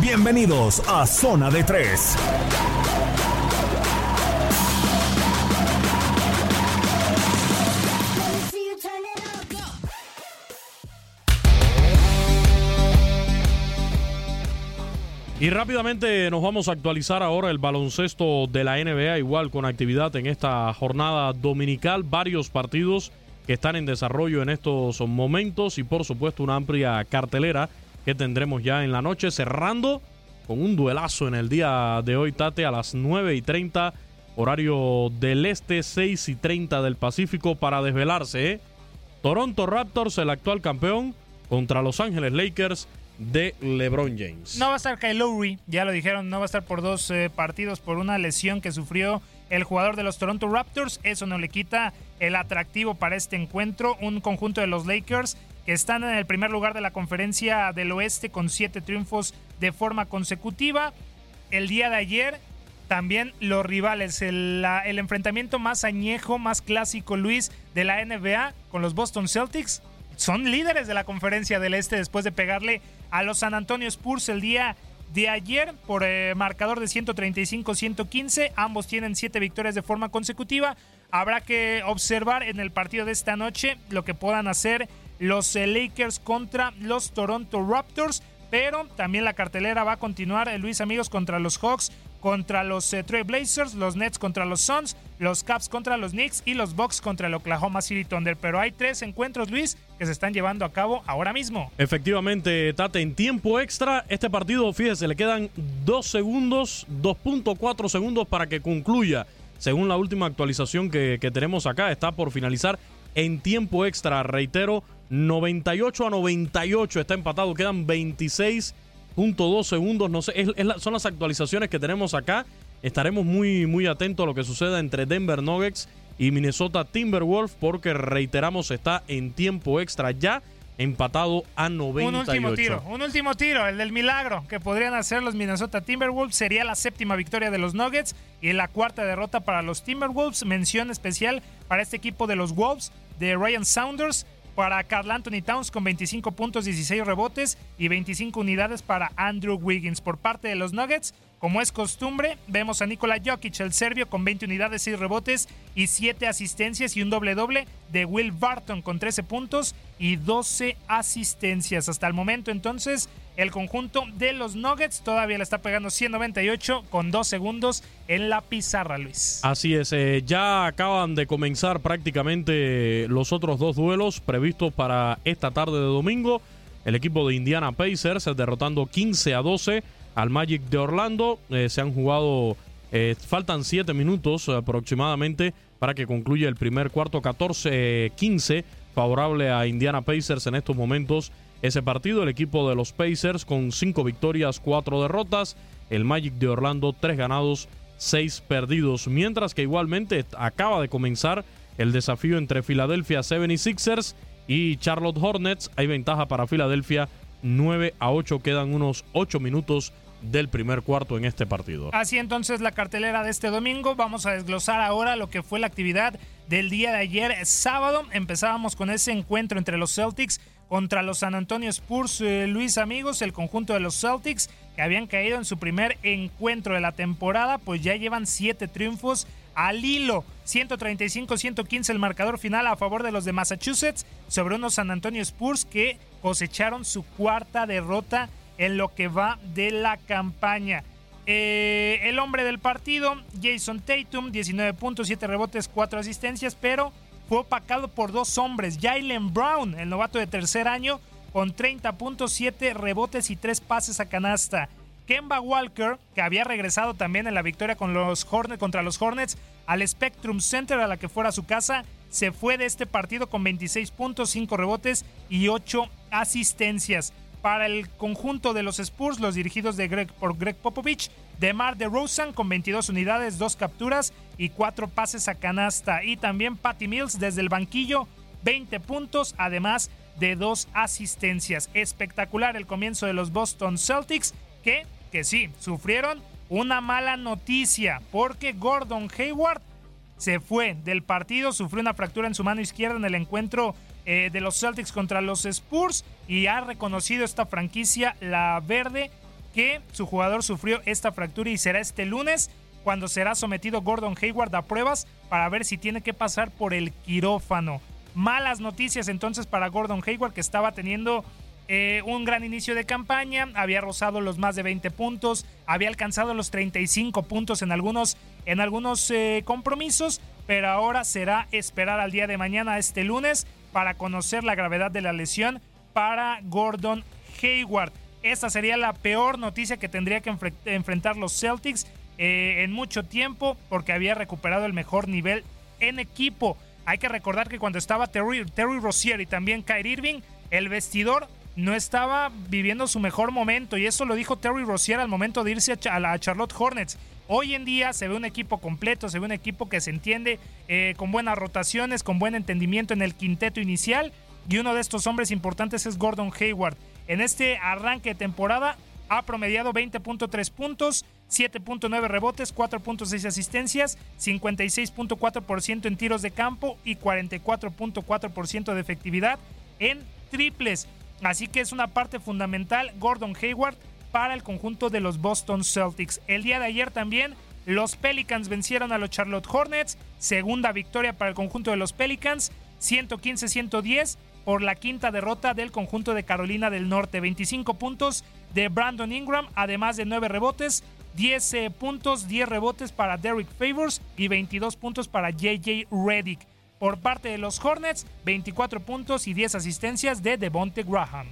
Bienvenidos a Zona de Tres. Y rápidamente nos vamos a actualizar ahora el baloncesto de la NBA, igual con actividad en esta jornada dominical, varios partidos que están en desarrollo en estos momentos y por supuesto una amplia cartelera que tendremos ya en la noche, cerrando con un duelazo en el día de hoy, Tate, a las 9 y 30, horario del este, 6 y 30 del Pacífico, para desvelarse. ¿eh? Toronto Raptors, el actual campeón, contra Los Ángeles Lakers de LeBron James. No va a estar Kyle ya lo dijeron, no va a estar por dos eh, partidos por una lesión que sufrió el jugador de los Toronto Raptors. Eso no le quita el atractivo para este encuentro. Un conjunto de los Lakers están en el primer lugar de la conferencia del oeste con siete triunfos de forma consecutiva. El día de ayer también los rivales, el, enfrentamiento más añejo, más clásico, Luis, de la NBA con los Boston Celtics. Son líderes de la conferencia del este después de pegarle a los San Antonio Spurs el día de ayer por eh, marcador de 135-115. Ambos tienen siete victorias de forma consecutiva. Habrá que observar en el partido de esta noche lo que puedan hacer los eh, Lakers contra los Toronto Raptors. Pero también la cartelera va a continuar, eh, Luis amigos, contra los Hawks, contra los eh, Blazers, los Nets contra los Suns, los Caps contra los Knicks y los Bucks contra el Oklahoma City Thunder. Pero hay tres encuentros, Luis, que se están llevando a cabo ahora mismo. Efectivamente, Tate, en tiempo extra, este partido, fíjese, le quedan 2 segundos, 2.4 segundos para que concluya. Según la última actualización que tenemos acá, está por finalizar en tiempo extra. Reitero, 98 a 98 está empatado. Quedan 26.2 segundos. No sé, es- es la- son las actualizaciones que tenemos acá. Estaremos muy, muy atentos a lo que suceda entre Denver Nuggets y Minnesota Timberwolves porque reiteramos está en tiempo extra ya empatado a 98. Un último tiro, un último tiro, el del milagro que podrían hacer los Minnesota Timberwolves. Sería la séptima victoria de los Nuggets y la cuarta derrota para los Timberwolves. Mención especial para este equipo de los Wolves de Ryan Saunders. Para Carl Anthony Towns con 25 puntos, 16 rebotes y 25 unidades para Andrew Wiggins. Por parte de los Nuggets, como es costumbre, vemos a Nikola Jokic, el serbio, con 20 unidades, 6 rebotes y 7 asistencias y un doble-doble de Will Barton con 13 puntos y 12 asistencias. Hasta el momento, entonces, el conjunto de los Nuggets todavía le está pegando 198 con 2 segundos en la pizarra, Luis. Así es, eh, ya acaban de comenzar prácticamente los otros dos duelos previstos para esta tarde de domingo. El equipo de Indiana Pacers derrotando 15 a 12 al Magic de Orlando. Eh, se han jugado, eh, faltan 7 minutos aproximadamente para que concluya el primer cuarto 14-15 favorable a Indiana Pacers en estos momentos. Ese partido, el equipo de los Pacers con 5 victorias, 4 derrotas. El Magic de Orlando, 3 ganados, 6 perdidos. Mientras que igualmente acaba de comenzar el desafío entre Philadelphia 76ers y Charlotte Hornets. Hay ventaja para Filadelfia 9 a 8. Quedan unos 8 minutos del primer cuarto en este partido. Así entonces la cartelera de este domingo. Vamos a desglosar ahora lo que fue la actividad del día de ayer sábado. Empezábamos con ese encuentro entre los Celtics contra los San Antonio Spurs. Eh, Luis amigos, el conjunto de los Celtics que habían caído en su primer encuentro de la temporada, pues ya llevan siete triunfos al hilo. 135-115 el marcador final a favor de los de Massachusetts sobre unos San Antonio Spurs que cosecharon su cuarta derrota en lo que va de la campaña. Eh, el hombre del partido, Jason Tatum, 19 puntos, 7 rebotes, 4 asistencias, pero fue opacado por dos hombres. Jalen Brown, el novato de tercer año, con 30 puntos, 7 rebotes y 3 pases a canasta. Kemba Walker, que había regresado también en la victoria con los Hornets, contra los Hornets al Spectrum Center a la que fuera su casa, se fue de este partido con 26 puntos, 5 rebotes y 8 asistencias para el conjunto de los Spurs, los dirigidos de Greg, por Greg Popovich, DeMar DeRozan con 22 unidades, 2 capturas y 4 pases a canasta. Y también Patty Mills desde el banquillo, 20 puntos, además de 2 asistencias. Espectacular el comienzo de los Boston Celtics, que, que sí, sufrieron una mala noticia, porque Gordon Hayward se fue del partido, sufrió una fractura en su mano izquierda en el encuentro eh, de los Celtics contra los Spurs y ha reconocido esta franquicia, la verde, que su jugador sufrió esta fractura y será este lunes cuando será sometido Gordon Hayward a pruebas para ver si tiene que pasar por el quirófano. Malas noticias entonces para Gordon Hayward que estaba teniendo eh, un gran inicio de campaña, había rozado los más de 20 puntos, había alcanzado los 35 puntos en algunos, en algunos eh, compromisos, pero ahora será esperar al día de mañana, este lunes, para conocer la gravedad de la lesión para Gordon Hayward. Esta sería la peor noticia que tendría que enfrentar los Celtics eh, en mucho tiempo porque había recuperado el mejor nivel en equipo. Hay que recordar que cuando estaba Terry, Terry Rozier y también Kyrie Irving, el vestidor no estaba viviendo su mejor momento y eso lo dijo Terry Rozier al momento de irse a, la Charlotte Hornets. Hoy en día se ve un equipo completo, se ve un equipo que se entiende eh, con buenas rotaciones, con buen entendimiento en el quinteto inicial. Y uno de estos hombres importantes es Gordon Hayward. En este arranque de temporada ha promediado 20.3 puntos, 7.9 rebotes, 4.6 asistencias, 56.4% en tiros de campo y 44.4% de efectividad en triples. Así que es una parte fundamental Gordon Hayward para el conjunto de los Boston Celtics. El día de ayer también los Pelicans vencieron a los Charlotte Hornets, segunda victoria para el conjunto de los Pelicans, 115-110 por la quinta derrota del conjunto de Carolina del Norte, 25 puntos de Brandon Ingram, además de 9 rebotes, 10 eh, puntos, 10 rebotes para Derek Favors y 22 puntos para JJ Reddick. Por parte de los Hornets, 24 puntos y 10 asistencias de Devonte Graham.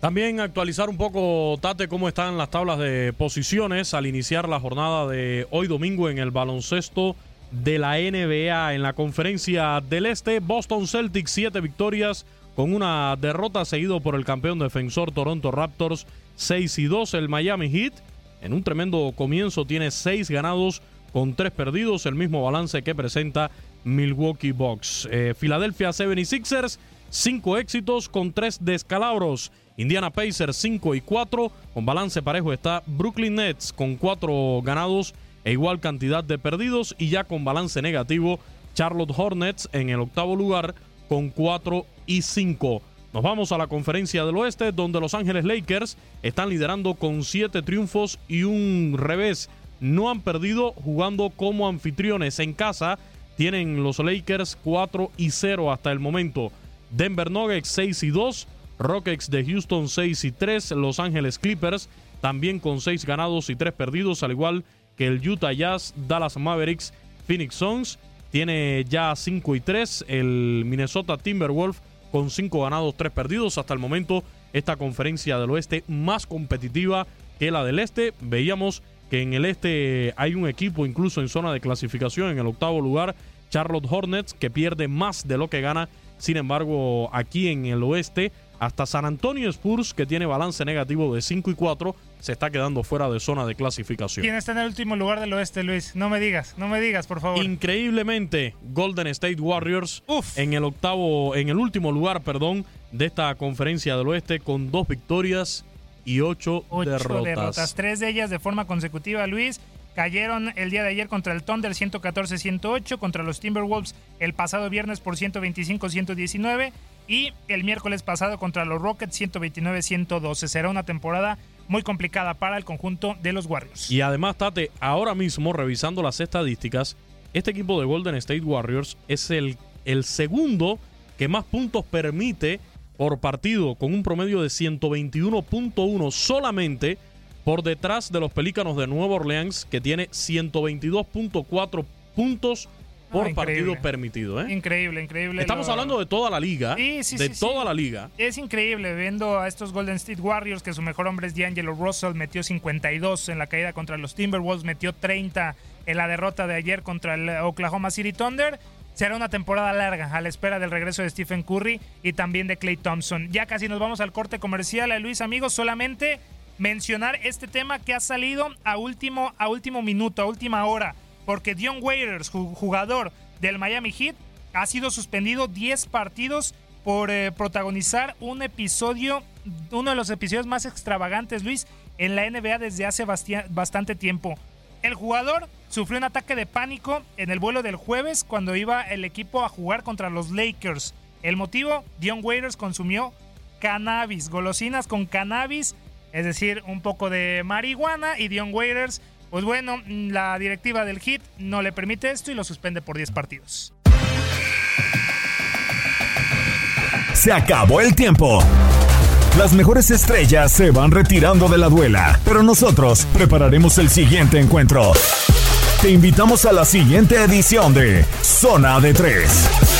También actualizar un poco, Tate, cómo están las tablas de posiciones al iniciar la jornada de hoy domingo en el baloncesto de la NBA en la conferencia del Este. Boston Celtics, siete victorias con una derrota seguido por el campeón defensor Toronto Raptors 6 y 2. El Miami Heat en un tremendo comienzo tiene 6 ganados con 3 perdidos, el mismo balance que presenta Milwaukee Bucks. Eh, Philadelphia 76ers, 5 éxitos con 3 descalabros. Indiana Pacers 5 y 4. Con balance parejo está Brooklyn Nets con 4 ganados e igual cantidad de perdidos. Y ya con balance negativo, Charlotte Hornets en el octavo lugar con 4 y 5. Nos vamos a la conferencia del oeste donde Los Ángeles Lakers están liderando con 7 triunfos y un revés. No han perdido jugando como anfitriones en casa. Tienen los Lakers 4 y 0 hasta el momento. Denver Nuggets 6 y 2. Rockets de Houston 6 y 3. Los Ángeles Clippers también con 6 ganados y 3 perdidos, al igual que el Utah Jazz, Dallas Mavericks, Phoenix Suns. Tiene ya 5 y 3 el Minnesota Timberwolves con 5 ganados, 3 perdidos. Hasta el momento, esta conferencia del oeste más competitiva que la del este. Veíamos que en el este hay un equipo incluso en zona de clasificación en el octavo lugar, Charlotte Hornets, que pierde más de lo que gana. Sin embargo, aquí en el oeste, hasta San Antonio Spurs, que tiene balance negativo de 5 y 4, se está quedando fuera de zona de clasificación. ¿Quién está en el último lugar del oeste, Luis? No me digas, no me digas, por favor. Increíblemente, Golden State Warriors en el octavo, en el último lugar, perdón, de esta conferencia del oeste con dos victorias y ocho, Ocho derrotas. derrotas. Tres de ellas de forma consecutiva, Luis. Cayeron el día de ayer contra el Thunder 114-108, contra los Timberwolves el pasado viernes por 125-119 y el miércoles pasado contra los Rockets 129-112. Será una temporada muy complicada para el conjunto de los Warriors. Y además, Tate, ahora mismo revisando las estadísticas, este equipo de Golden State Warriors es el, el segundo que más puntos permite por partido, con un promedio de 121.1 solamente por detrás de los Pelícanos de Nueva Orleans, que tiene 122.4 puntos por Ah, partido increíble. permitido. ¿eh? Increíble, increíble. Estamos lo- hablando de toda la liga. Sí, sí, de sí, toda la liga. Es increíble viendo a estos Golden State Warriors que su mejor hombre es D'Angelo Russell, metió 52 en la caída contra los Timberwolves, metió 30 en la derrota de ayer contra el Oklahoma City Thunder. Será una temporada larga a la espera del regreso de Stephen Curry y también de Clay Thompson. Ya casi nos vamos al corte comercial, eh, Luis, amigos, solamente mencionar este tema que ha salido a último, a último minuto, a última hora, porque Dion Waiters, ju- jugador del Miami Heat, ha sido suspendido 10 partidos por eh, protagonizar un episodio, uno de los episodios más extravagantes, Luis, en la NBA desde hace bastante tiempo. El jugador sufrió un ataque de pánico en el vuelo del jueves cuando iba el equipo a jugar contra los Lakers. El motivo, Dion Waiters consumió cannabis, golosinas con cannabis, es decir, un poco de marihuana y Dion Waiters, pues bueno, la directiva del Heat no le permite esto y lo suspende por 10 partidos. Se acabó el tiempo. Las mejores estrellas se van retirando de la duela, pero nosotros prepararemos el siguiente encuentro. Te invitamos a la siguiente edición de Zona de Tres.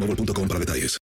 boostmobile.com para detalles.